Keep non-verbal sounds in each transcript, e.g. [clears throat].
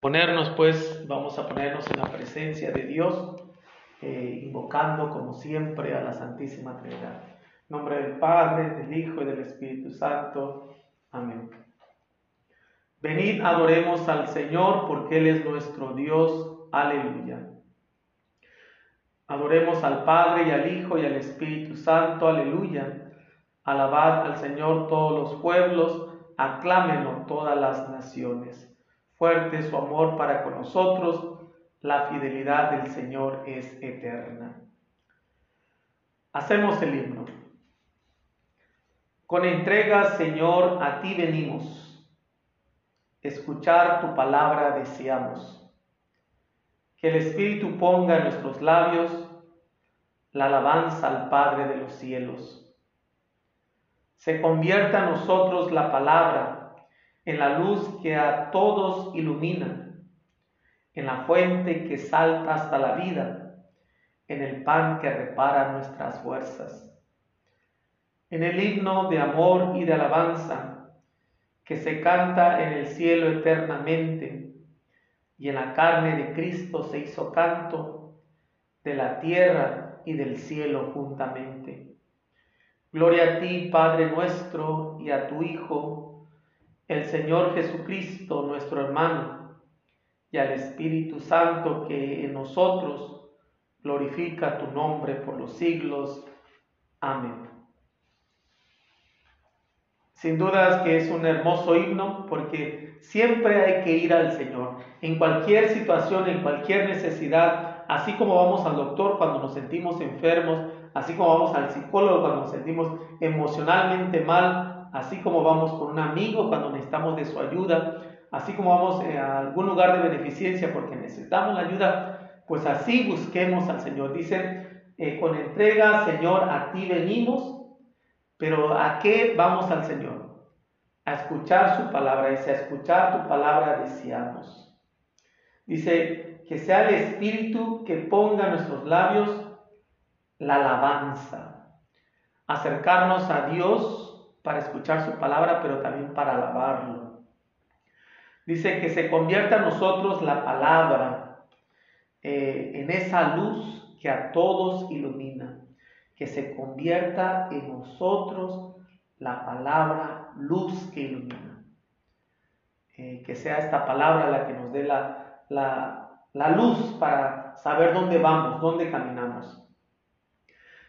Ponernos pues, vamos a ponernos en la presencia de Dios, eh, invocando como siempre a la Santísima Trinidad. Nombre del Padre, del Hijo y del Espíritu Santo. Amén. Venid, adoremos al Señor, porque Él es nuestro Dios. Aleluya. Adoremos al Padre y al Hijo y al Espíritu Santo. Aleluya. Alabad al Señor todos los pueblos, aclámenlo todas las naciones. Fuerte su amor para con nosotros, la fidelidad del Señor es eterna. Hacemos el himno. Con entrega, Señor, a ti venimos. Escuchar tu palabra deseamos. Que el Espíritu ponga en nuestros labios la alabanza al Padre de los cielos. Se convierta en nosotros la palabra en la luz que a todos ilumina, en la fuente que salta hasta la vida, en el pan que repara nuestras fuerzas, en el himno de amor y de alabanza que se canta en el cielo eternamente, y en la carne de Cristo se hizo canto de la tierra y del cielo juntamente. Gloria a ti, Padre nuestro, y a tu Hijo, el Señor Jesucristo, nuestro hermano, y al Espíritu Santo que en nosotros glorifica tu nombre por los siglos. Amén. Sin dudas que es un hermoso himno porque siempre hay que ir al Señor. En cualquier situación, en cualquier necesidad, así como vamos al doctor cuando nos sentimos enfermos, así como vamos al psicólogo cuando nos sentimos emocionalmente mal, así como vamos con un amigo cuando necesitamos de su ayuda, así como vamos eh, a algún lugar de beneficencia porque necesitamos la ayuda, pues así busquemos al Señor. Dice, eh, con entrega, Señor, a ti venimos, pero ¿a qué vamos al Señor? A escuchar su palabra, dice, a escuchar tu palabra deseamos. Dice, que sea el Espíritu que ponga en nuestros labios la alabanza, acercarnos a Dios para escuchar su palabra, pero también para alabarlo. Dice que se convierta en nosotros la palabra eh, en esa luz que a todos ilumina, que se convierta en nosotros la palabra luz que ilumina. Eh, que sea esta palabra la que nos dé la, la luz para saber dónde vamos, dónde caminamos.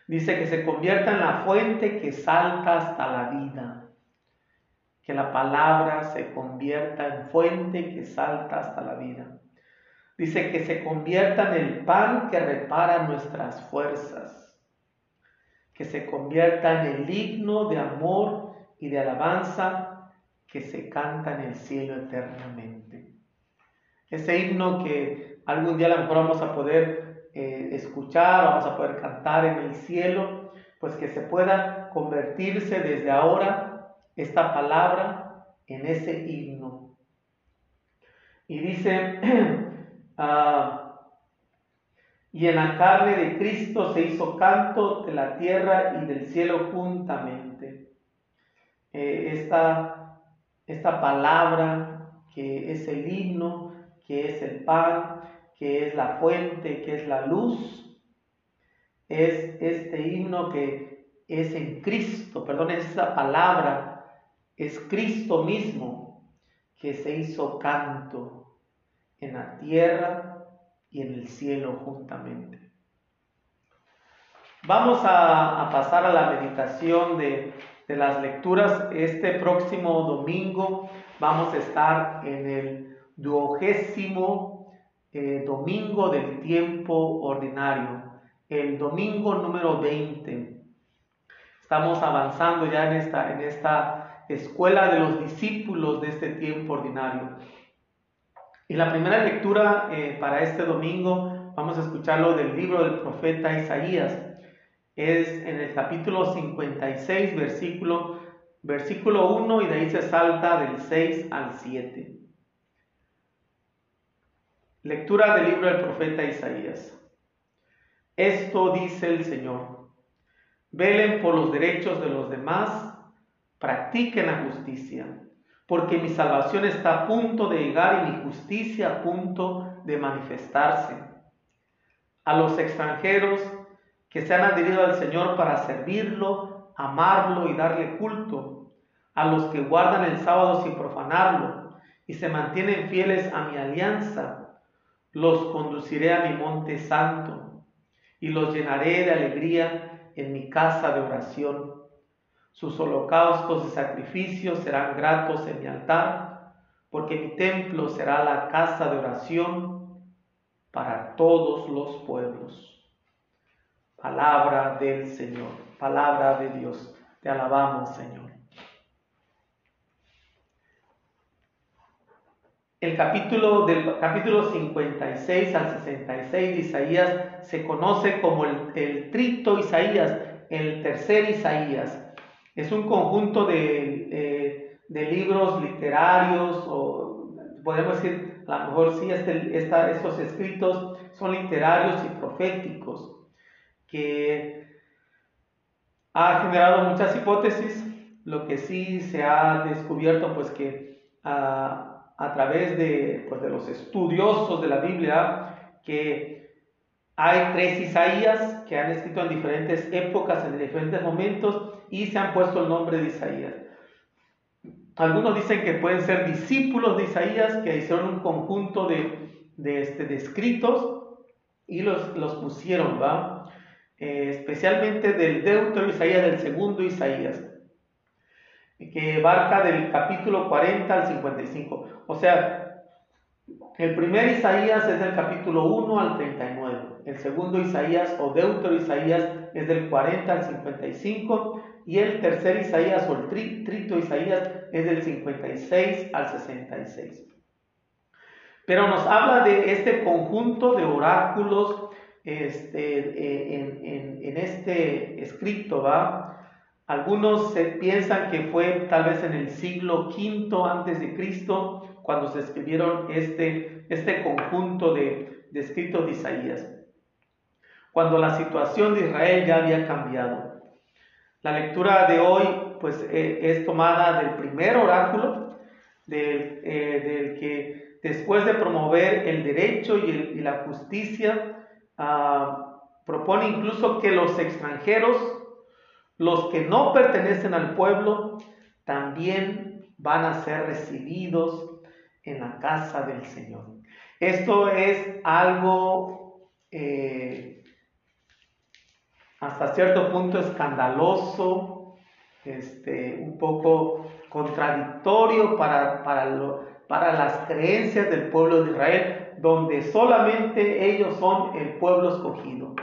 Dice que se convierta en la fuente que salta hasta la vida. Que la palabra se convierta en fuente que salta hasta la vida. Dice que se convierta en el pan que repara nuestras fuerzas. Que se convierta en el himno de amor y de alabanza que se canta en el cielo eternamente. Ese himno que algún día a lo mejor vamos a poder eh, escuchar, vamos a poder cantar en el cielo, pues que se pueda convertirse desde ahora esta palabra en ese himno. Y dice, [clears throat] ah, y en la carne de Cristo se hizo canto de la tierra y del cielo juntamente. Eh, esta, esta palabra que es el himno, que es el pan, que es la fuente, que es la luz, es este himno que es en Cristo, perdón, esa palabra es Cristo mismo que se hizo canto en la tierra y en el cielo juntamente. Vamos a, pasar a la meditación de, de las lecturas. Este próximo domingo vamos a estar en el duogésimo eh, domingo del tiempo ordinario, el domingo número 20. Estamos avanzando ya en esta, en esta escuela de los discípulos de este tiempo ordinario. Y la primera lectura eh, para este domingo, vamos a escucharlo del libro del profeta Isaías. Es en el capítulo 56, versículo, versículo 1, y de ahí se salta del 6 al 7. Lectura del libro del profeta Isaías. Esto dice el Señor. Velen por los derechos de los demás, practiquen la justicia, porque mi salvación está a punto de llegar y mi justicia a punto de manifestarse. A los extranjeros que se han adherido al Señor para servirlo, amarlo y darle culto, a los que guardan el sábado sin profanarlo y se mantienen fieles a mi alianza, los conduciré a mi monte santo y los llenaré de alegría en mi casa de oración. Sus holocaustos y sacrificios serán gratos en mi altar, porque mi templo será la casa de oración para todos los pueblos. Palabra del Señor, palabra de Dios. Te alabamos, Señor. El capítulo del capítulo 56 al 66 de Isaías se conoce como el, trito Isaías, el tercer Isaías. Es un conjunto de, libros literarios, o podemos decir, a lo mejor sí, este, estos escritos son literarios y proféticos que ha generado muchas hipótesis, lo que sí se ha descubierto pues que a, a través de, pues, de los estudiosos de la Biblia, que hay tres Isaías que han escrito en diferentes épocas, en diferentes momentos, y se han puesto el nombre de Isaías. Algunos dicen que pueden ser discípulos de Isaías que hicieron un conjunto de, de, este, de escritos y los, los pusieron, ¿va? Eh, especialmente del Deutero Isaías, del segundo Isaías, que abarca del capítulo 40 al 55. O sea, el primer Isaías es del capítulo 1 al 39. El segundo Isaías o Deutero Isaías es del 40 al 55. Y el tercer Isaías o el trito Isaías es del 56 al 66. Pero nos habla de este conjunto de oráculos este, eh, en, este escrito, ¿va? Algunos se piensan que fue tal vez en el siglo V antes de Cristo cuando se escribieron este, este conjunto de, escritos de Isaías, cuando la situación de Israel ya había cambiado. La lectura de hoy pues eh, es tomada del primer oráculo, del, eh, del, que después de promover el derecho y, y la justicia, Ah, propone incluso que los extranjeros, los que no pertenecen al pueblo, también van a ser recibidos en la casa del Señor. Esto es algo eh, hasta cierto punto escandaloso, este, un poco contradictorio para, para, para las creencias del pueblo de Israel, donde solamente ellos son el pueblo escogido,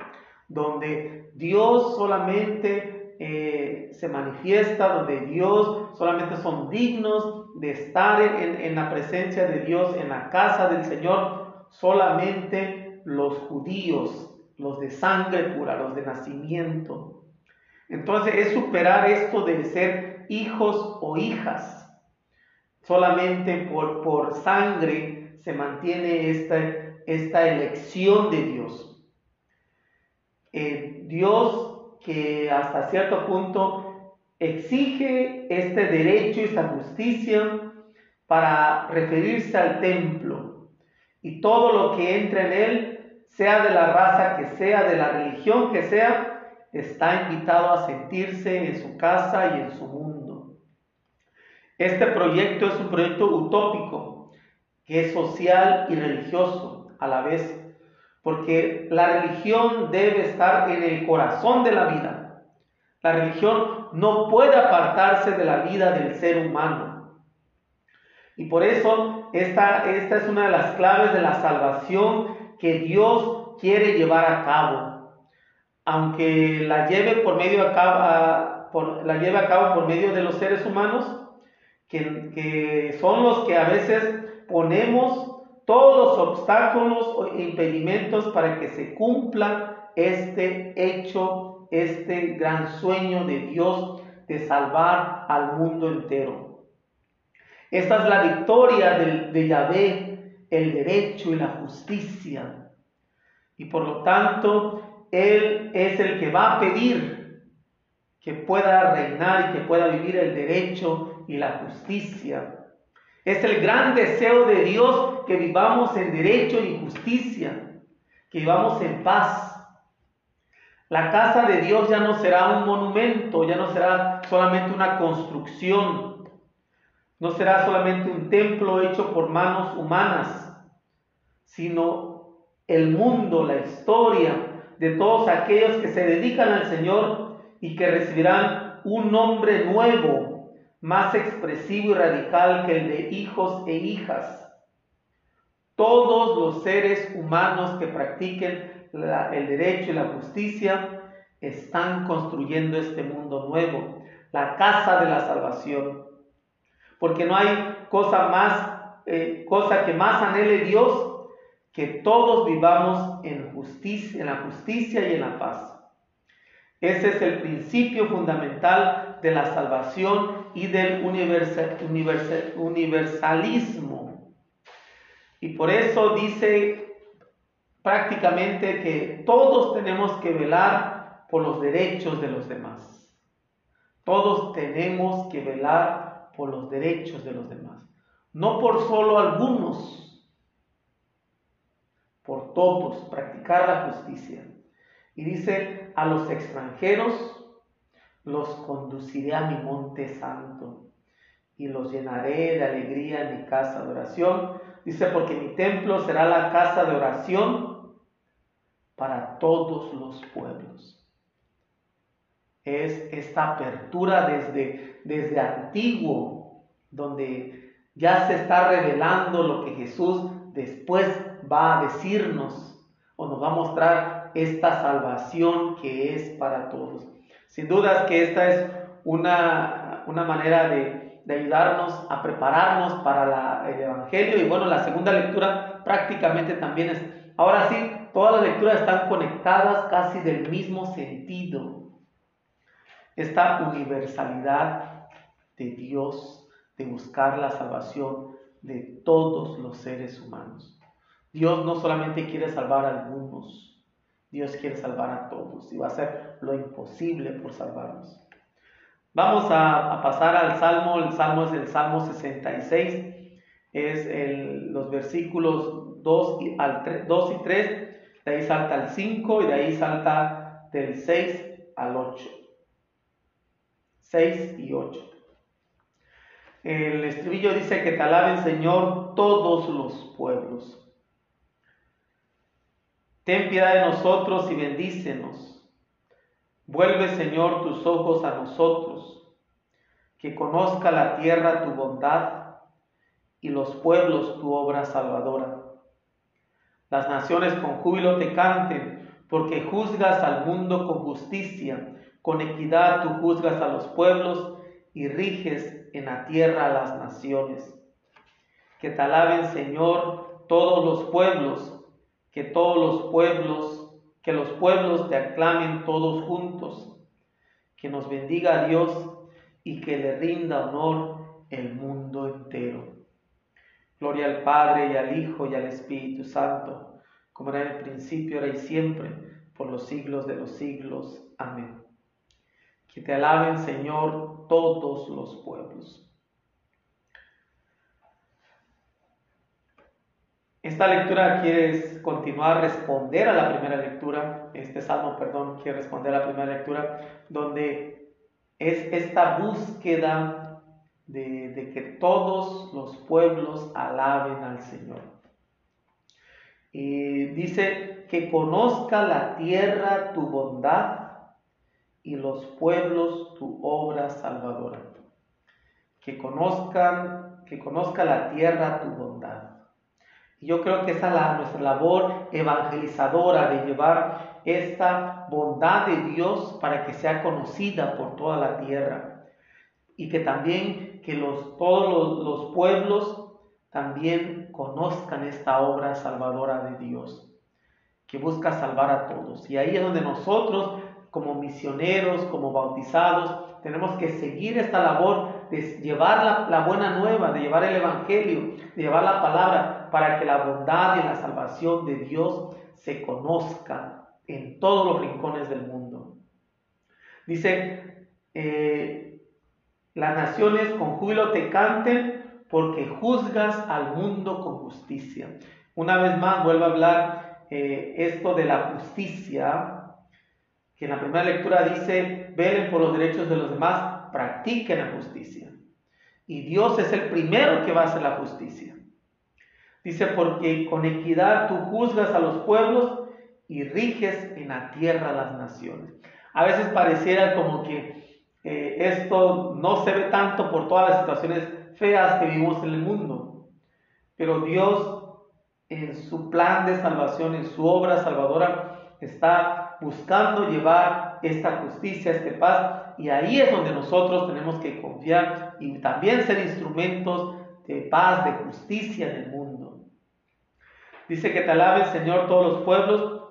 donde Dios solamente eh, se manifiesta, donde Dios solamente son dignos de estar en, en la presencia de Dios, en la casa del Señor, solamente los judíos, los de sangre pura, los de nacimiento. Entonces es superar esto de ser hijos o hijas, solamente por, por sangre se mantiene esta, esta elección de Dios. Eh, Dios que hasta cierto punto exige este derecho y esta justicia para referirse al templo y todo lo que entre en él, sea de la raza que sea, de la religión que sea, está invitado a sentirse en su casa y en su mundo. Este proyecto es un proyecto utópico, que es social y religioso a la vez, porque la religión debe estar en el corazón de la vida. La religión no puede apartarse de la vida del ser humano. Y por eso esta, esta es una de las claves de la salvación que Dios quiere llevar a cabo. Aunque la lleve por medio a cabo, por, la lleve a cabo por medio de los seres humanos, que, que son los que a veces ponemos todos los obstáculos e impedimentos para que se cumpla este hecho, este gran sueño de Dios de salvar al mundo entero. Esta es la victoria de, de Yahvé, el derecho y la justicia. Y por lo tanto, Él es el que va a pedir que pueda reinar y que pueda vivir el derecho y la justicia Es el gran deseo de Dios que vivamos en derecho y justicia, que vivamos en paz. La casa de Dios ya no será un monumento, ya no será solamente una construcción, no será solamente un templo hecho por manos humanas, sino el mundo, la historia de todos aquellos que se dedican al Señor y que recibirán un nombre nuevo, más expresivo y radical que el de hijos e hijas. Todos los seres humanos que practiquen el derecho y la justicia, están construyendo este mundo nuevo, la casa de la salvación. Porque no hay cosa más, eh, cosa que más anhele Dios que todos vivamos en justicia, en la justicia y en la paz. Ese es el principio fundamental de la salvación y del universalismo. Y por eso dice prácticamente que todos tenemos que velar por los derechos de los demás. Todos tenemos que velar por los derechos de los demás. No por solo algunos, por todos, practicar la justicia. Y dice, a los extranjeros los conduciré a mi monte santo y los llenaré de alegría en mi casa de oración. Dice, porque mi templo será la casa de oración para todos los pueblos. Es esta apertura desde, desde antiguo, donde ya se está revelando lo que Jesús después va a decirnos o nos va a mostrar esta salvación que es para todos. Sin dudas que esta es una, una manera de, de, ayudarnos a prepararnos para el Evangelio. Y bueno, la segunda lectura prácticamente también es, ahora sí, Todas las lecturas están conectadas casi del mismo sentido. Esta universalidad de Dios de buscar la salvación de todos los seres humanos. Dios no solamente quiere salvar a algunos, Dios quiere salvar a todos y va a hacer lo imposible por salvarnos. Vamos a, pasar al Salmo, el Salmo es el Salmo 66, es los versículos 2 y, al 2 y 3 de ahí salta al 5 y de ahí salta del 6 al 8. 6 y 8. El estribillo dice que te alaben Señor todos los pueblos. Ten piedad de nosotros y bendícenos. Vuelve Señor tus ojos a nosotros, que conozca la tierra tu bondad y los pueblos tu obra salvadora. Las naciones con júbilo te canten, porque juzgas al mundo con justicia, con equidad tú juzgas a los pueblos y riges en la tierra a las naciones. Que te alaben, Señor, todos los pueblos, que todos los pueblos, que los pueblos te aclamen todos juntos, que nos bendiga Dios y que le rinda honor el mundo entero. Gloria al Padre y al Hijo y al Espíritu Santo, como era en el principio, ahora y siempre, por los siglos de los siglos. Amén. Que te alaben, Señor, todos los pueblos. Esta lectura quiere continuar, responder a la primera lectura, este salmo, perdón, quiere responder a la primera lectura, donde es esta búsqueda de, que todos los pueblos alaben al Señor. Y dice que conozca la tierra tu bondad y los pueblos tu obra salvadora. Que conozcan, que conozca la tierra tu bondad. Yo creo que esa es la, nuestra labor evangelizadora de llevar esta bondad de Dios para que sea conocida por toda la tierra. Y que también que los, todos los, pueblos también conozcan esta obra salvadora de Dios, que busca salvar a todos. Y ahí es donde nosotros, como misioneros, como bautizados, tenemos que seguir esta labor de llevar la, la, buena nueva, de llevar el Evangelio, de llevar la palabra, para que la bondad y la salvación de Dios se conozca en todos los rincones del mundo. Dice, eh, las naciones con júbilo te canten porque juzgas al mundo con justicia. Una vez más vuelvo a hablar eh, esto de la justicia, que en la primera lectura dice, velen por los derechos de los demás, practiquen la justicia. Y Dios es el primero que va a hacer la justicia. Dice, porque con equidad tú juzgas a los pueblos y riges en la tierra las naciones. A veces pareciera como que eh, esto no se ve tanto por todas las situaciones feas que vivimos en el mundo, pero Dios en su plan de salvación, en su obra salvadora, está buscando llevar esta justicia, este paz, y ahí es donde nosotros tenemos que confiar y también ser instrumentos de paz, de justicia en el mundo. Dice que te alabe, Señor, todos los pueblos,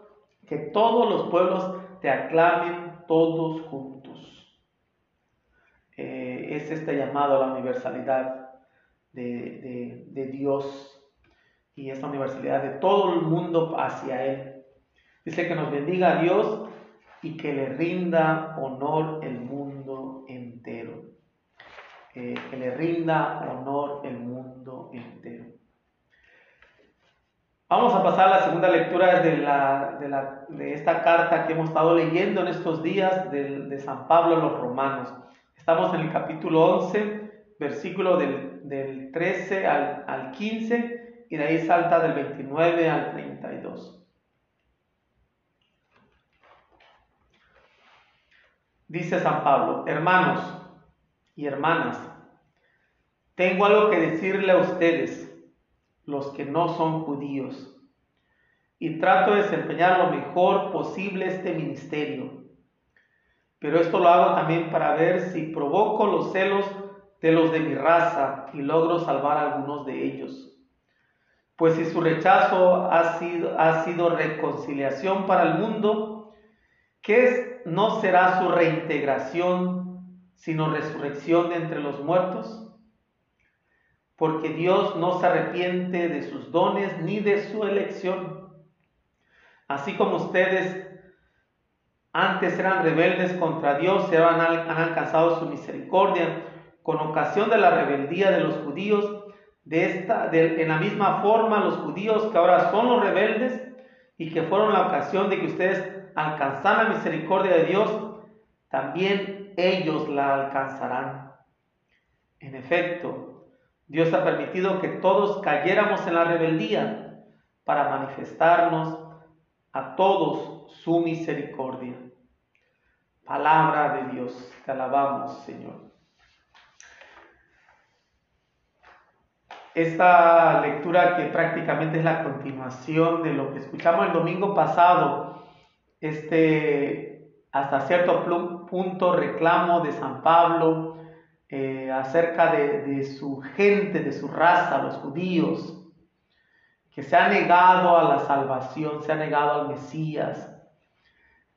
que todos los pueblos te aclamen todos juntos. Eh, es este llamado a la universalidad de, de Dios y esta universalidad de todo el mundo hacia Él. Dice que nos bendiga a Dios y que le rinda honor el mundo entero. Eh, que le rinda honor el mundo entero. Vamos a pasar a la segunda lectura de, esta carta que hemos estado leyendo en estos días de, de, San Pablo a los romanos. Estamos en el capítulo 11, versículo del, del 13 al, al 15 y de ahí salta del 29 al 32. Dice San Pablo, hermanos y hermanas, tengo algo que decirle a ustedes, los que no son judíos, y trato de desempeñar lo mejor posible este ministerio. Pero esto lo hago también para ver si provoco los celos de los de mi raza y logro salvar a algunos de ellos. Pues si su rechazo ha sido, ha sido reconciliación para el mundo, ¿qué es no será su reintegración, sino resurrección de entre los muertos? Porque Dios no se arrepiente de sus dones ni de su elección. Así como ustedes antes eran rebeldes contra Dios y ahora han alcanzado su misericordia con ocasión de la rebeldía de los judíos, de esta, en la misma forma los judíos que ahora son los rebeldes y que fueron la ocasión de que ustedes alcanzar la misericordia de Dios, también ellos la alcanzarán. En efecto, Dios ha permitido que todos cayéramos en la rebeldía para manifestarnos a todos su misericordia. Palabra de Dios, te alabamos, Señor. Esta lectura que prácticamente es la continuación de lo que escuchamos el domingo pasado este, hasta cierto punto, reclamo de San Pablo eh, acerca de, su gente, de su raza, los judíos, que se ha negado a la salvación, se ha negado al Mesías.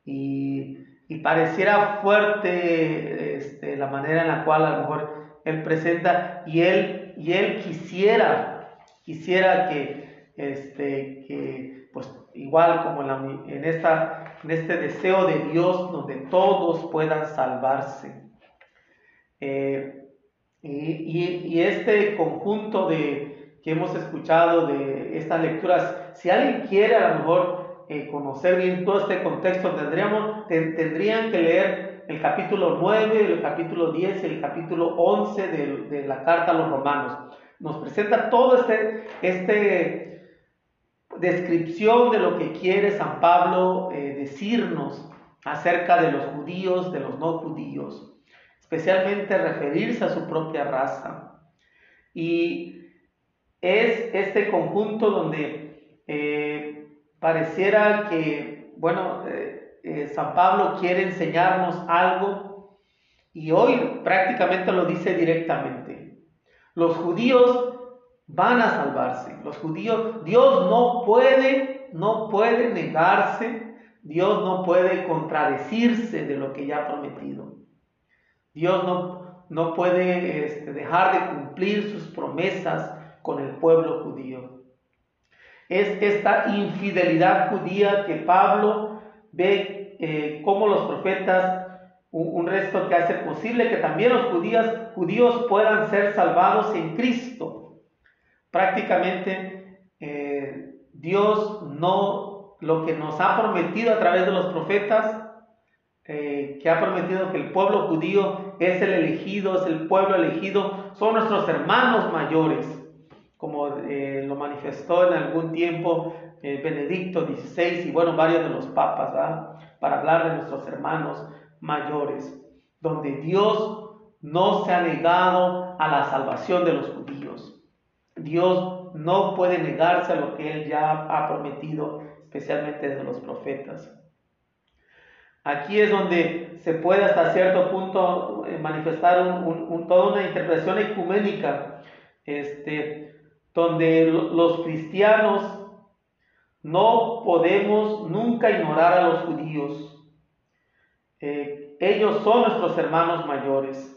Y, pareciera fuerte este, la manera en la cual a lo mejor él presenta y él, y él quisiera, quisiera que, este, que pues igual como en, en esta en este deseo de Dios donde todos puedan salvarse. Eh, y, este conjunto de, que hemos escuchado de estas lecturas, si alguien quiere a lo mejor eh, conocer bien todo este contexto, tendríamos, tendrían que leer el capítulo 9, el capítulo 10 y el capítulo 11 de, de la carta a los romanos. Nos presenta todo este, este descripción de lo que quiere San Pablo eh, decirnos acerca de los judíos, de los no judíos, especialmente referirse a su propia raza. Y es este conjunto donde eh, pareciera que, bueno, eh, San Pablo quiere enseñarnos algo y hoy prácticamente lo dice directamente. Los judíos van a salvarse. Los judíos, Dios no puede, no puede negarse, Dios no puede contradecirse de lo que ya ha prometido. Dios no, no puede este, dejar de cumplir sus promesas con el pueblo judío. Es esta infidelidad judía que Pablo ve eh, cómo los profetas un, resto que hace posible que también los judíos, judíos puedan ser salvados en Cristo. Prácticamente eh, Dios no, lo que nos ha prometido a través de los profetas, eh, que ha prometido que el pueblo judío es el elegido, es el pueblo elegido, son nuestros hermanos mayores, como eh, lo manifestó en algún tiempo Benedicto XVI y bueno, varios de los papas, para hablar de nuestros hermanos mayores, donde Dios no se ha negado a la salvación de los judíos. Dios no puede negarse a lo que Él ya ha prometido, especialmente de los profetas. Aquí es donde se puede hasta cierto punto eh, manifestar un, toda una interpretación ecuménica, este, donde los cristianos no podemos nunca ignorar a los judíos. Eh, ellos son nuestros hermanos mayores,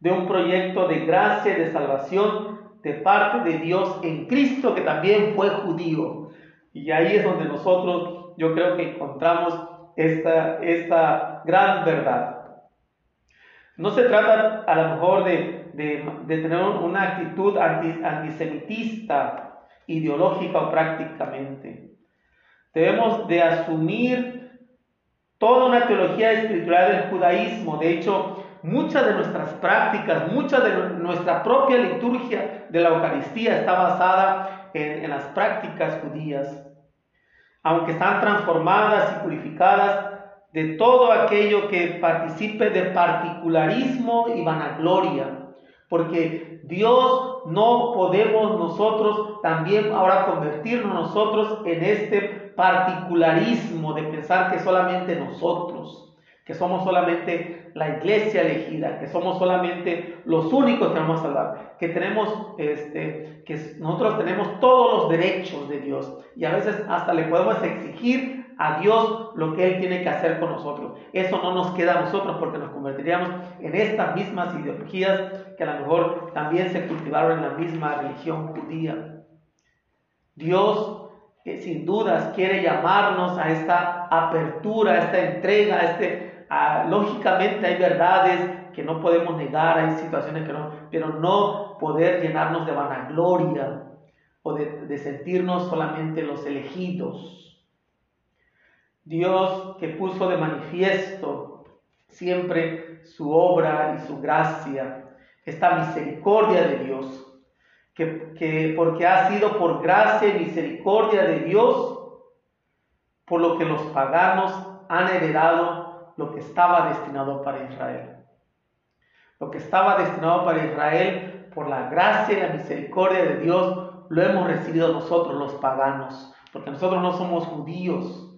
de un proyecto de gracia y de salvación de parte de Dios en Cristo, que también fue judío. Y ahí es donde nosotros, yo creo que encontramos esta, esta gran verdad. No se trata a lo mejor de, tener una actitud antisemitista, ideológica o prácticamente. Debemos de asumir toda una teología espiritual del judaísmo. De hecho, muchas de nuestras prácticas, mucha de nuestra propia liturgia de la Eucaristía está basada en, las prácticas judías. Aunque están transformadas y purificadas de todo aquello que participe de particularismo y vanagloria. Porque Dios no podemos nosotros también ahora convertirnos nosotros en este particularismo de pensar que solamente nosotros, que somos solamente la iglesia elegida, que somos solamente los únicos que vamos a salvar, que tenemos, este, que nosotros tenemos todos los derechos de Dios y a veces hasta le podemos exigir a Dios lo que Él tiene que hacer con nosotros. Eso no nos queda a nosotros porque nos convertiríamos en estas mismas ideologías que a lo mejor también se cultivaron en la misma religión judía. Dios que sin dudas quiere llamarnos a esta apertura, a esta entrega, a este, lógicamente hay verdades que no podemos negar, hay situaciones que no, pero no poder llenarnos de vanagloria o de, de sentirnos solamente los elegidos. Dios que puso de manifiesto siempre su obra y su gracia, esta misericordia de Dios que, porque ha sido por gracia y misericordia de Dios, por lo que los paganos han heredado lo que estaba destinado para Israel. Lo que estaba destinado para Israel, por la gracia y la misericordia de Dios, lo hemos recibido nosotros los paganos, porque nosotros no somos judíos.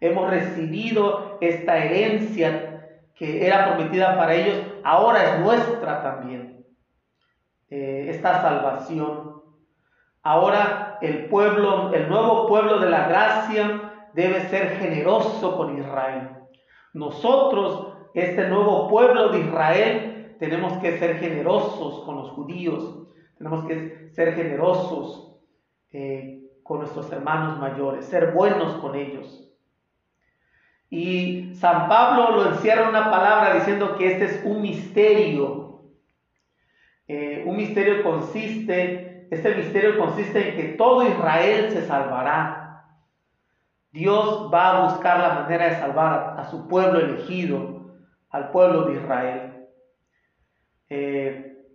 Hemos recibido esta herencia que era prometida para ellos, ahora es nuestra también. Eh, esta salvación. Ahora el pueblo, el nuevo pueblo de la gracia debe ser generoso con Israel. Nosotros, este nuevo pueblo de Israel, tenemos que ser generosos con los judíos, tenemos que ser generosos eh, con nuestros hermanos mayores, ser buenos con ellos. Y San Pablo lo encierra en una palabra diciendo que este es un misterio eh, un misterio consiste, este misterio consiste en que todo Israel se salvará. Dios va a buscar la manera de salvar a, su pueblo elegido, al pueblo de Israel. Eh,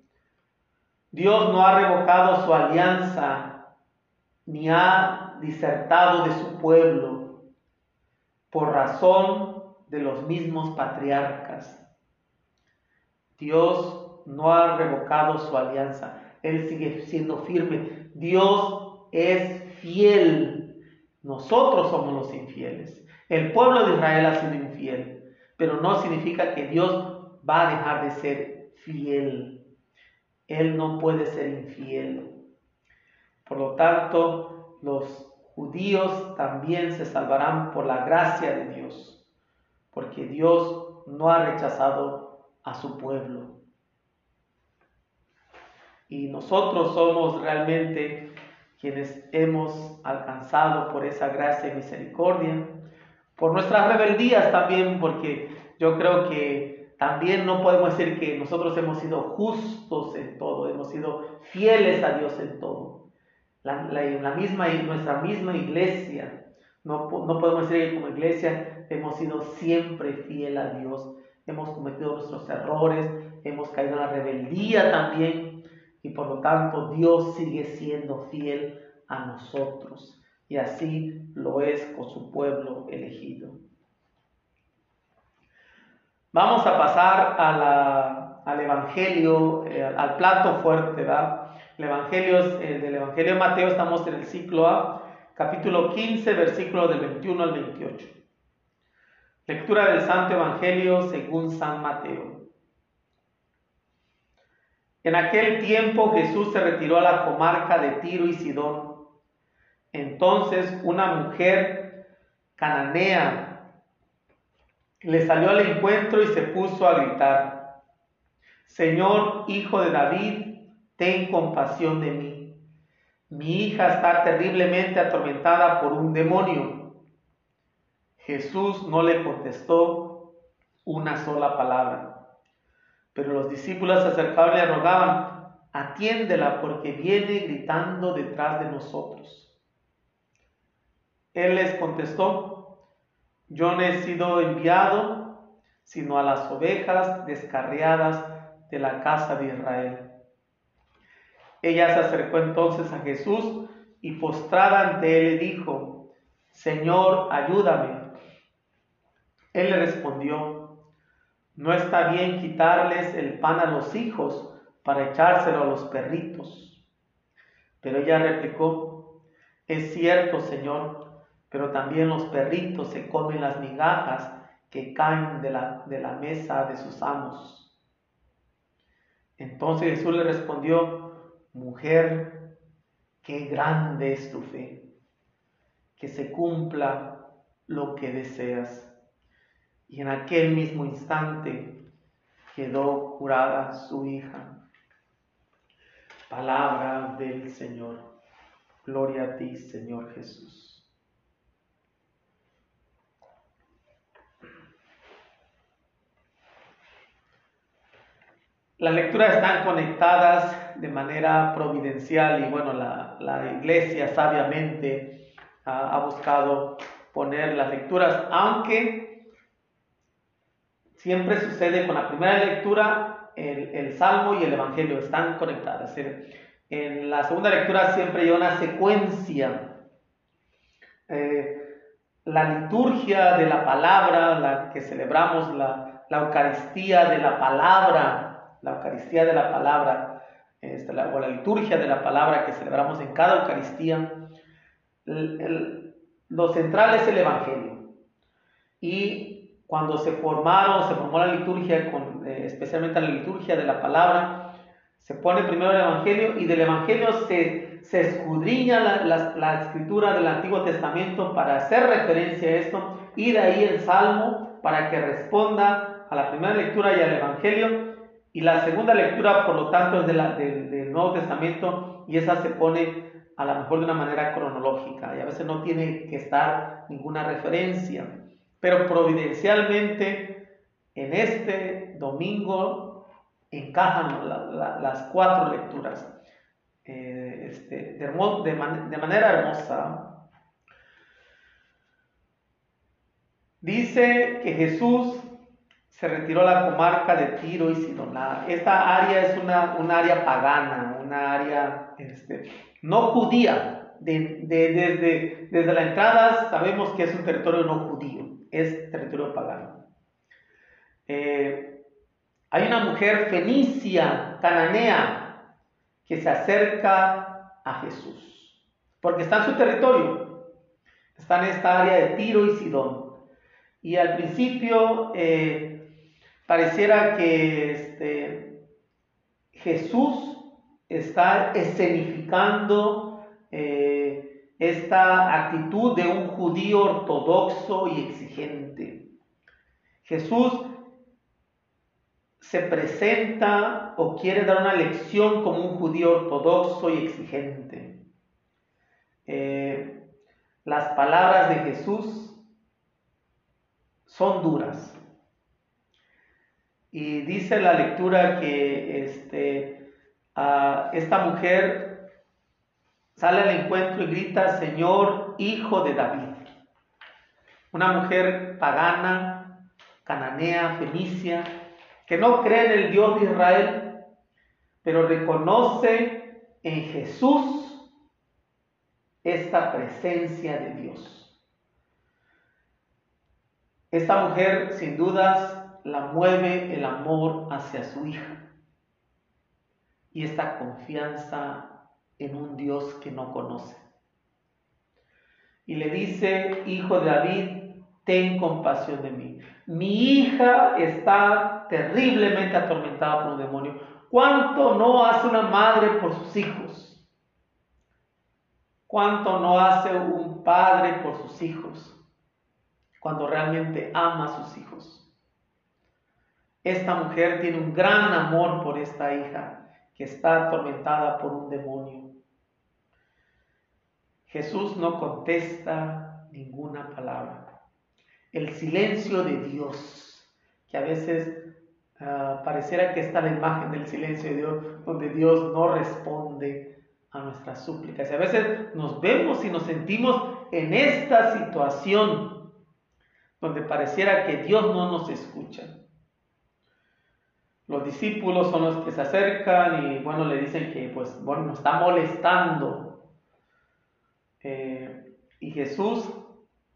Dios no ha revocado su alianza ni ha disertado de su pueblo por razón de los mismos patriarcas. Dios no ha revocado su alianza. Él sigue siendo firme. Dios es fiel. Nosotros somos los infieles. El pueblo de Israel ha sido infiel, pero no significa que Dios va a dejar de ser fiel. Él no puede ser infiel. Por lo tanto, los judíos también se salvarán por la gracia de Dios, porque Dios no ha rechazado a su pueblo. Y nosotros somos realmente quienes hemos alcanzado por esa gracia y misericordia por nuestras rebeldías también, porque yo creo que también no podemos decir que nosotros hemos sido justos en todo, hemos sido fieles a Dios en todo. La, la, misma, nuestra misma iglesia, no, no podemos decir que como iglesia hemos sido siempre fiel a Dios, hemos cometido nuestros errores, hemos caído en la rebeldía también, y por lo tanto Dios sigue siendo fiel a nosotros y así lo es con su pueblo elegido. Vamos a pasar al Evangelio, eh, al plato fuerte, ¿verdad? El Evangelio, eh, del Evangelio de Mateo estamos en el ciclo A, capítulo 15, versículo del 21 al 28. Lectura del Santo Evangelio según San Mateo. En aquel tiempo Jesús se retiró a la comarca de Tiro y Sidón entonces una mujer cananea le salió al encuentro y se puso a gritar, Señor, hijo de David, ten compasión de mí. Mi hija está terriblemente atormentada por un demonio. Jesús no le contestó una sola palabra. Pero los discípulos se acercaban y le rogaban, atiéndela porque viene gritando detrás de nosotros. Él les contestó, yo no he sido enviado sino a las ovejas descarriadas de la casa de Israel. Ella se acercó entonces a Jesús y postrada ante él le dijo, Señor, ayúdame. Él le respondió, no está bien quitarles el pan a los hijos para echárselo a los perritos. Pero ella replicó, es cierto, Señor, pero también los perritos se comen las migajas que caen de la, de la mesa de sus amos. Entonces Jesús le respondió, mujer, qué grande es tu fe, que se cumpla lo que deseas. Y en aquel mismo instante quedó curada su hija. Palabra del Señor. Gloria a ti, Señor Jesús. Las lecturas están conectadas de manera providencial y bueno, la, iglesia sabiamente ha, buscado poner las lecturas, aunque siempre sucede con la primera lectura, el, Salmo y el Evangelio están conectadas. En la segunda lectura siempre hay una secuencia. Eh, la liturgia de la palabra, la que celebramos, la, la Eucaristía de la palabra, la Eucaristía de la palabra, este, o la liturgia de la palabra que celebramos en cada Eucaristía, lo central es el Evangelio. Y cuando se formaron, se formó la liturgia, con, eh, especialmente la liturgia de la palabra, se pone primero el Evangelio y del Evangelio se, se escudriña la, la, escritura del Antiguo Testamento para hacer referencia a esto y de ahí el Salmo para que responda a la primera lectura y al Evangelio y la segunda lectura, por lo tanto, es de la, del Nuevo Testamento y esa se pone a lo mejor de una manera cronológica y a veces no tiene que estar ninguna referencia. Pero providencialmente, en este domingo encajan las cuatro lecturas eh, este, de, manera hermosa. Dice que Jesús se retiró a la comarca de Tiro y Sidón. Esta área es una, área pagana, una área este, no judía. desde, desde la entrada sabemos que es un territorio no judío, es territorio pagano. Eh, hay una mujer fenicia, cananea, que se acerca a Jesús, porque está en su territorio, está en esta área de Tiro y Sidón. Y al principio eh, pareciera que este, Jesús está escenificando eh, esta actitud de un judío ortodoxo y exigente. Jesús se presenta o quiere dar una lección como un judío ortodoxo y exigente. Eh, las palabras de Jesús son duras. Y dice la lectura que este, esta mujer sale al encuentro y grita, Señor, hijo de David. Una mujer pagana, cananea, fenicia, que no cree en el Dios de Israel, pero reconoce en Jesús esta presencia de Dios. Esta mujer sin dudas la mueve el amor hacia su hija y esta confianza en un Dios que no conoce. Y le dice, hijo de David, ten compasión de mí. Mi hija está terriblemente atormentada por un demonio. ¿Cuánto no hace una madre por sus hijos? ¿Cuánto no hace un padre por sus hijos? Cuando realmente ama a sus hijos. Esta mujer tiene un gran amor por esta hija que está atormentada por un demonio. Jesús no contesta ninguna palabra. El silencio de Dios, que a veces uh, pareciera que está la imagen del silencio de Dios, donde Dios no responde a nuestras súplicas. Y a veces nos vemos y nos sentimos en esta situación donde pareciera que Dios no nos escucha. Los discípulos son los que se acercan y bueno, le dicen que pues bueno, nos está molestando. Eh, y Jesús,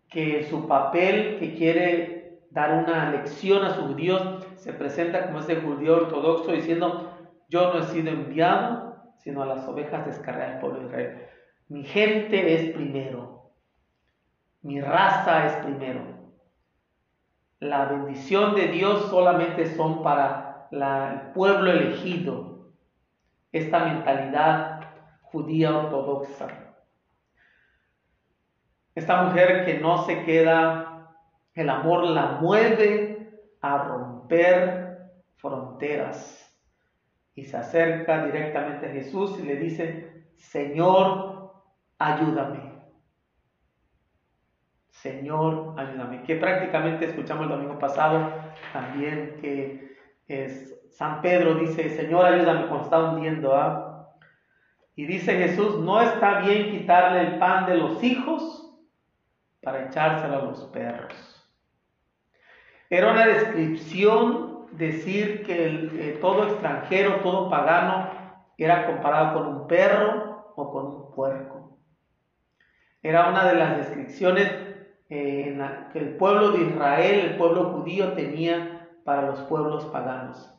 que su papel, que quiere dar una lección a sus judíos, se presenta como ese judío ortodoxo diciendo, yo no he sido enviado, sino a las ovejas descargadas del pueblo de Israel. Mi gente es primero, mi raza es primero. La bendición de Dios solamente son para el pueblo elegido, esta mentalidad judía ortodoxa. Esta mujer que no se queda, el amor la mueve a romper fronteras y se acerca directamente a Jesús y le dice, Señor, ayúdame. Señor, ayúdame. Que prácticamente escuchamos el domingo pasado también que San Pedro dice, Señor, ayúdame cuando está hundiendo. ¿ah? Y dice Jesús, no está bien quitarle el pan de los hijos para echárselo a los perros. Era una descripción decir que todo extranjero, todo pagano, era comparado con un perro o con un puerco. Era una de las descripciones eh, que el pueblo de Israel, el pueblo judío tenía para los pueblos paganos,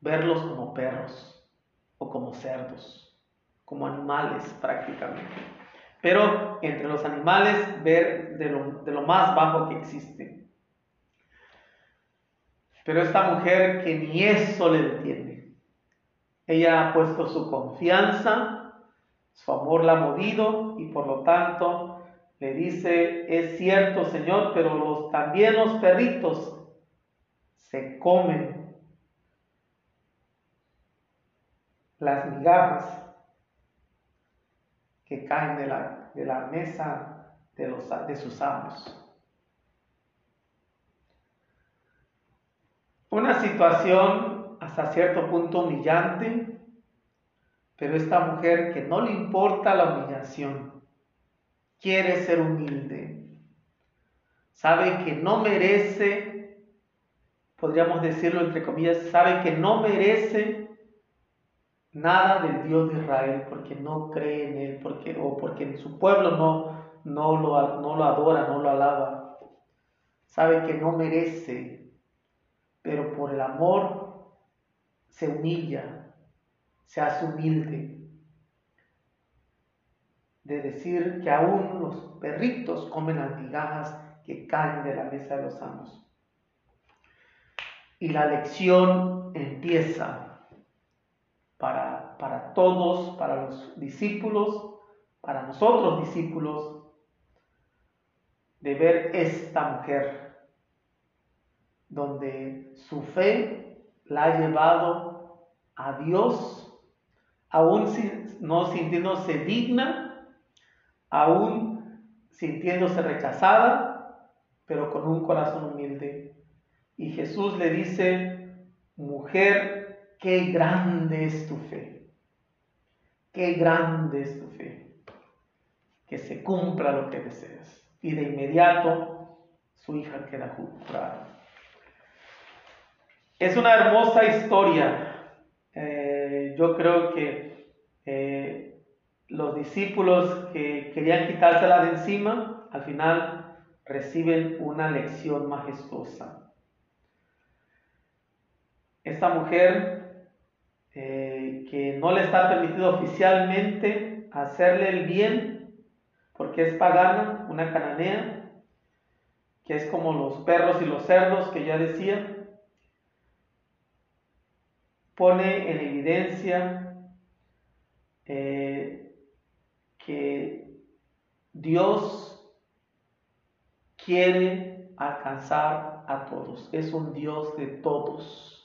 verlos como perros o como cerdos, como animales prácticamente. Pero entre los animales ver de lo, más bajo que existe. Pero esta mujer que ni eso le detiene. Ella ha puesto su confianza, su amor la ha movido y por lo tanto le dice, es cierto Señor, pero también los perritos se comen las migajas que caen de la, de la mesa de, los, de sus amos. Una situación hasta cierto punto humillante, pero esta mujer que no le importa la humillación, quiere ser humilde, sabe que no merece podríamos decirlo entre comillas, sabe que no merece nada del Dios de Israel porque no cree en Él, porque, o porque en su pueblo no, no, lo, no lo adora, no lo alaba. Sabe que no merece, pero por el amor se humilla, se hace humilde. De decir que aún los perritos comen las que caen de la mesa de los amos. Y la lección empieza para, todos, para los discípulos, para nosotros discípulos, de ver esta mujer, donde su fe la ha llevado a Dios, aún no sintiéndose digna, aún sintiéndose rechazada, pero con un corazón humilde. Y Jesús le dice, mujer, qué grande es tu fe, qué grande es tu fe, que se cumpla lo que deseas. Y de inmediato su hija queda curada. Es una hermosa historia. Eh, yo creo que eh, los discípulos que querían quitársela de encima, al final reciben una lección majestuosa. Esta mujer eh, que no le está permitido oficialmente hacerle el bien, porque es pagana, una cananea, que es como los perros y los cerdos que ya decía, pone en evidencia eh, que Dios quiere alcanzar a todos, es un Dios de todos.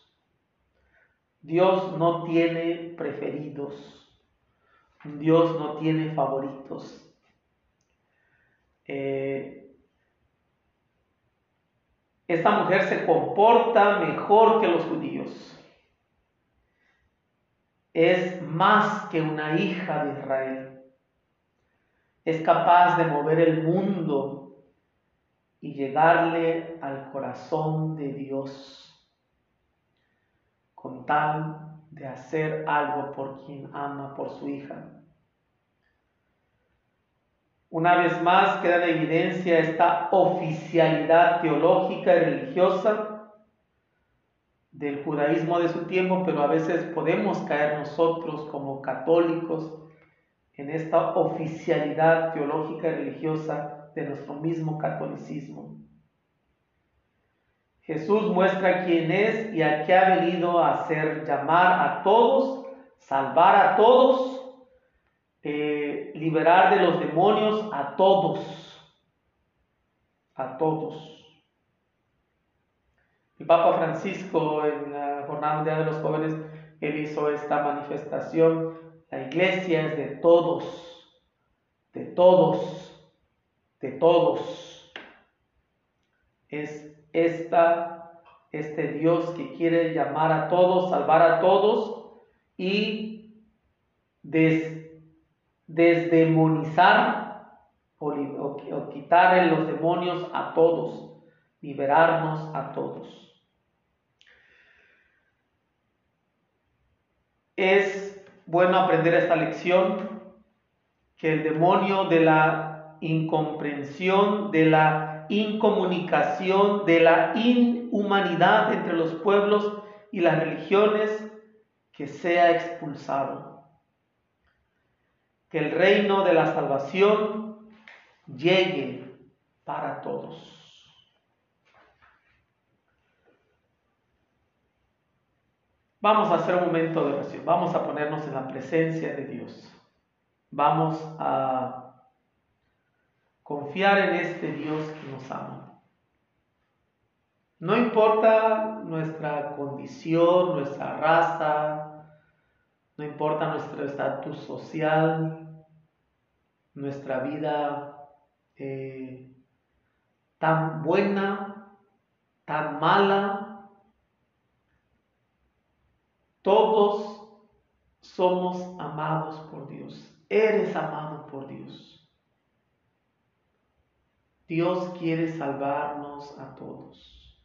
Dios no tiene preferidos, Dios no tiene favoritos. Eh, esta mujer se comporta mejor que los judíos es más que una hija de Israel. Es capaz de mover el mundo y llegarle al corazón de Dios con tal de hacer algo por quien ama, por su hija. Una vez más queda en evidencia esta oficialidad teológica y religiosa del judaísmo de su tiempo, pero a veces podemos caer nosotros como católicos en esta oficialidad teológica y religiosa de nuestro mismo catolicismo. Jesús muestra quién es y a qué ha venido a hacer, llamar a todos, salvar a todos, eh, liberar de los demonios a todos, a todos. El Papa Francisco en la Jornada Mundial de los Jóvenes, él hizo esta manifestación. La iglesia es de todos, de todos, de todos. Es esta, este Dios que quiere llamar a todos, salvar a todos y desdemonizar o, o quitar los demonios a todos, liberarnos a todos. Es bueno aprender esta lección, que el demonio de la incomprensión, de la incomunicación, de la inhumanidad entre los pueblos y las religiones, que sea expulsado. Que el reino de la salvación llegue para todos. Vamos a hacer un momento de oración. Vamos a ponernos en la presencia de Dios. Vamos a confiar en este Dios que nos ama. No importa nuestra condición, nuestra raza, no importa nuestro estatus social, nuestra vida eh, tan buena, tan mala, todos somos amados por Dios. Eres amado por Dios. Dios quiere salvarnos a todos.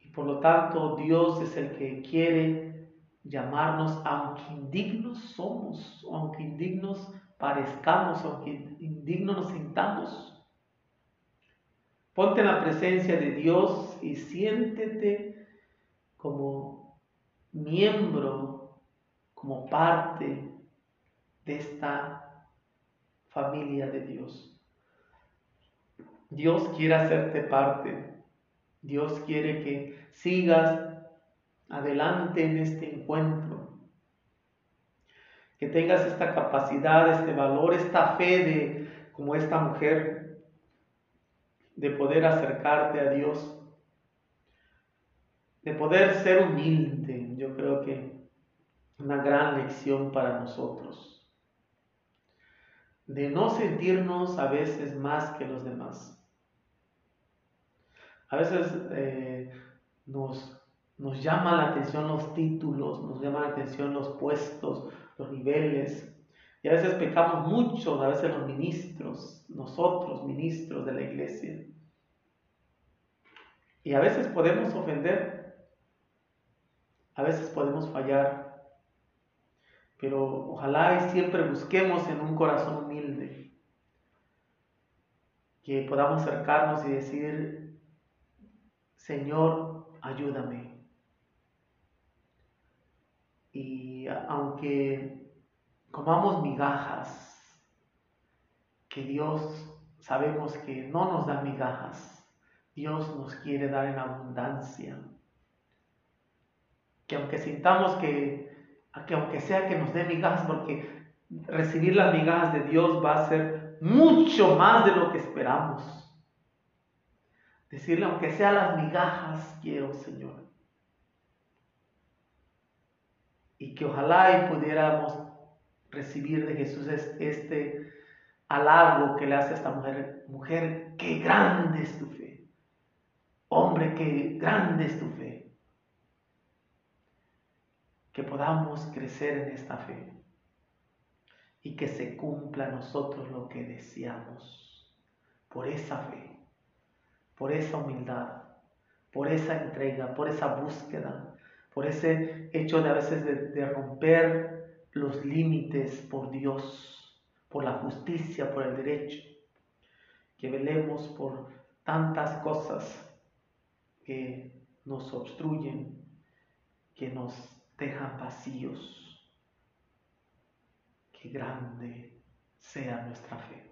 Y por lo tanto Dios es el que quiere llamarnos, aunque indignos somos, aunque indignos parezcamos, aunque indignos nos sintamos. Ponte en la presencia de Dios y siéntete como miembro, como parte de esta familia de Dios. Dios quiere hacerte parte. Dios quiere que sigas adelante en este encuentro. Que tengas esta capacidad, este valor, esta fe de, como esta mujer, de poder acercarte a Dios de poder ser humilde, yo creo que una gran lección para nosotros, de no sentirnos a veces más que los demás, A veces eh, nos, nos llama la atención los títulos, nos llama la atención los puestos, los niveles. Y a veces pecamos mucho, a veces los ministros, nosotros ministros de la iglesia. Y a veces podemos ofender, a veces podemos fallar, pero ojalá y siempre busquemos en un corazón humilde que podamos acercarnos y decir, Señor, ayúdame. Y aunque comamos migajas, que Dios sabemos que no nos da migajas, Dios nos quiere dar en abundancia. Que aunque sintamos que, que aunque sea que nos dé migajas, porque recibir las migajas de Dios va a ser mucho más de lo que esperamos. Decirle, aunque sea las migajas, quiero, Señor. Y que ojalá y pudiéramos recibir de Jesús este halago que le hace a esta mujer. Mujer, qué grande es tu fe. Hombre, qué grande es tu fe. Que podamos crecer en esta fe y que se cumpla nosotros lo que deseamos por esa fe, por esa humildad, por esa entrega, por esa búsqueda, por ese hecho de a veces de, romper los límites por Dios, por la justicia, por el derecho. Que velemos por tantas cosas que nos obstruyen, que nos dejan vacíos. Que grande sea nuestra fe.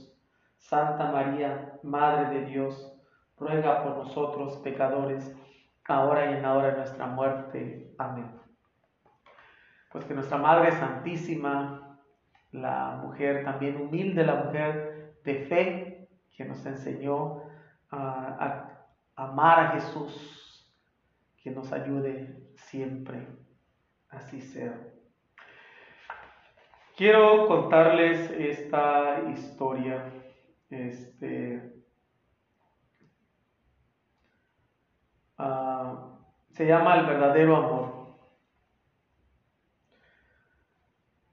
Santa María, Madre de Dios, ruega por nosotros pecadores, ahora y en la hora de nuestra muerte. Amén. Pues que nuestra Madre Santísima, la mujer también humilde, la mujer de fe, que nos enseñó a, amar a Jesús, que nos ayude siempre, así sea. Quiero contarles esta historia. Este, ah, se llama El verdadero amor.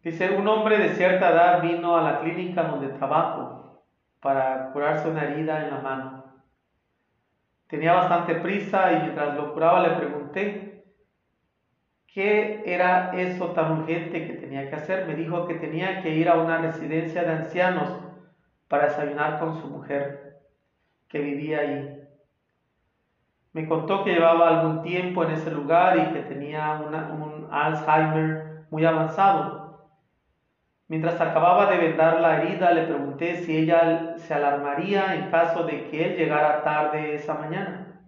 Dice, un hombre de cierta edad vino a la clínica donde trabajo para curarse una herida en la mano. Tenía bastante prisa y mientras lo curaba le pregunté qué era eso tan urgente que tenía que hacer. Me dijo que tenía que ir a una residencia de ancianos para desayunar con su mujer que vivía ahí. Me contó que llevaba algún tiempo en ese lugar y que tenía un Alzheimer muy avanzado Mientras acababa de vendar la herida, le pregunté si ella se alarmaría en caso de que él llegara tarde esa mañana.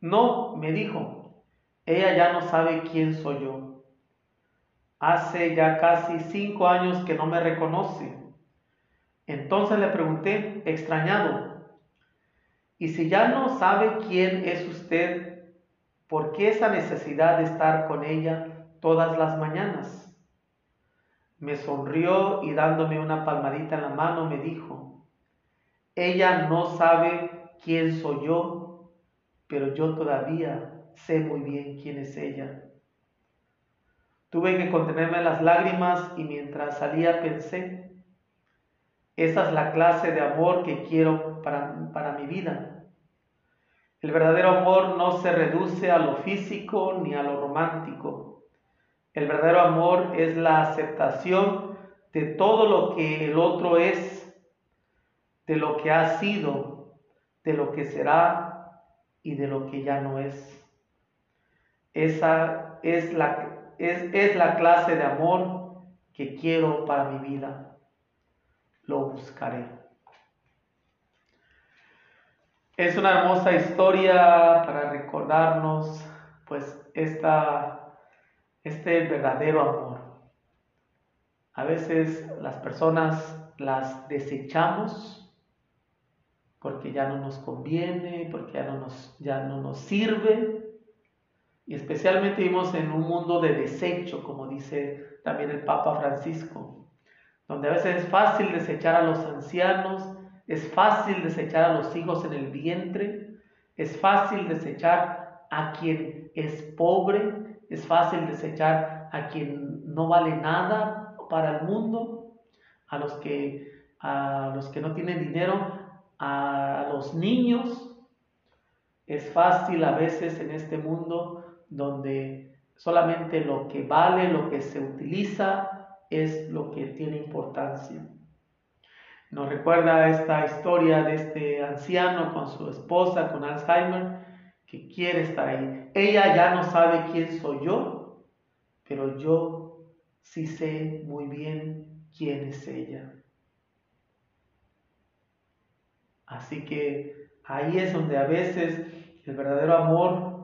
No, me dijo, ella ya no sabe quién soy yo. Hace ya casi cinco años que no me reconoce. Entonces le pregunté, extrañado, ¿y si ya no sabe quién es usted, por qué esa necesidad de estar con ella todas las mañanas? Me sonrió y dándome una palmadita en la mano me dijo, ella no sabe quién soy yo, pero yo todavía sé muy bien quién es ella. Tuve que contenerme las lágrimas y mientras salía pensé, esa es la clase de amor que quiero para, para mi vida. El verdadero amor no se reduce a lo físico ni a lo romántico el verdadero amor es la aceptación de todo lo que el otro es, de lo que ha sido, de lo que será y de lo que ya no es. Esa es la, es, la clase de amor que quiero para mi vida. Lo buscaré. Es una hermosa historia para recordarnos pues esta, este verdadero amor. A veces las personas las desechamos porque ya no nos conviene, porque ya no nos, ya no nos sirve. Y especialmente vivimos en un mundo de desecho, como dice también el Papa Francisco, donde a veces es fácil desechar a los ancianos, es fácil desechar a los hijos en el vientre, es fácil desechar a quien es pobre, es fácil desechar a quien no vale nada para el mundo, a los que, a los que no tienen dinero, a los niños. Es fácil a veces en este mundo donde solamente lo que vale, lo que se utiliza, es lo que tiene importancia. Nos recuerda esta historia de este anciano con su esposa, con Alzheimer, que quiere estar ahí. Ella ya no sabe quién soy yo, pero yo sí sé muy bien quién es ella. Así que ahí es donde a veces el verdadero amor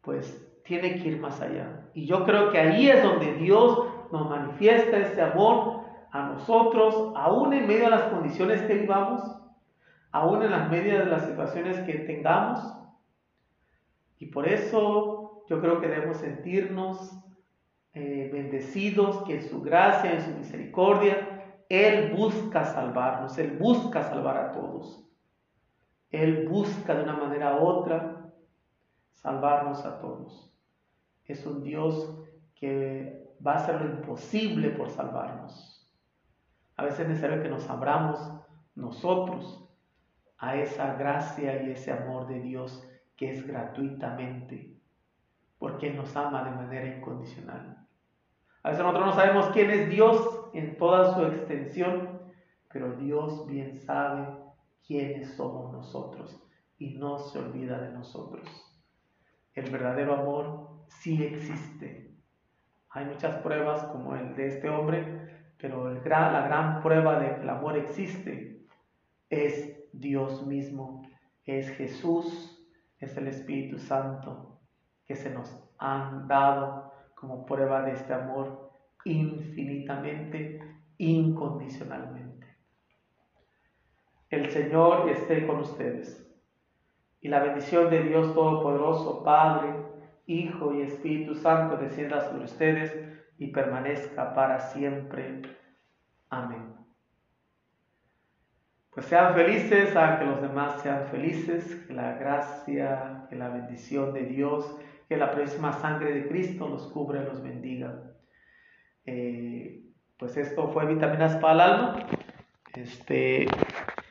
pues tiene que ir más allá. Y yo creo que ahí es donde Dios nos manifiesta ese amor a nosotros, aún en medio de las condiciones que vivamos, aún en las medias de las situaciones que tengamos. Y por eso yo creo que debemos sentirnos eh, bendecidos, que en su gracia, en su misericordia, Él busca salvarnos, Él busca salvar a todos. Él busca de una manera u otra salvarnos a todos. Es un Dios que va a hacer lo imposible por salvarnos. A veces es necesario que nos abramos nosotros a esa gracia y ese amor de Dios que es gratuitamente, porque nos ama de manera incondicional. A veces nosotros no sabemos quién es Dios en toda su extensión, pero Dios bien sabe quiénes somos nosotros y no se olvida de nosotros. El verdadero amor sí existe. Hay muchas pruebas como el de este hombre, pero la gran prueba de que el amor existe es Dios mismo, es Jesús, es el Espíritu Santo que se nos han dado como prueba de este amor infinitamente, incondicionalmente. El Señor esté con ustedes. Y la bendición de Dios Todopoderoso, Padre, Hijo y Espíritu Santo, descienda sobre ustedes y permanezca para siempre. Amén. Pues sean felices, a que los demás sean felices, que la gracia, que la bendición de Dios, que la próxima sangre de Cristo los cubre y los bendiga. Eh, pues esto fue Vitaminas para el Alma. Este,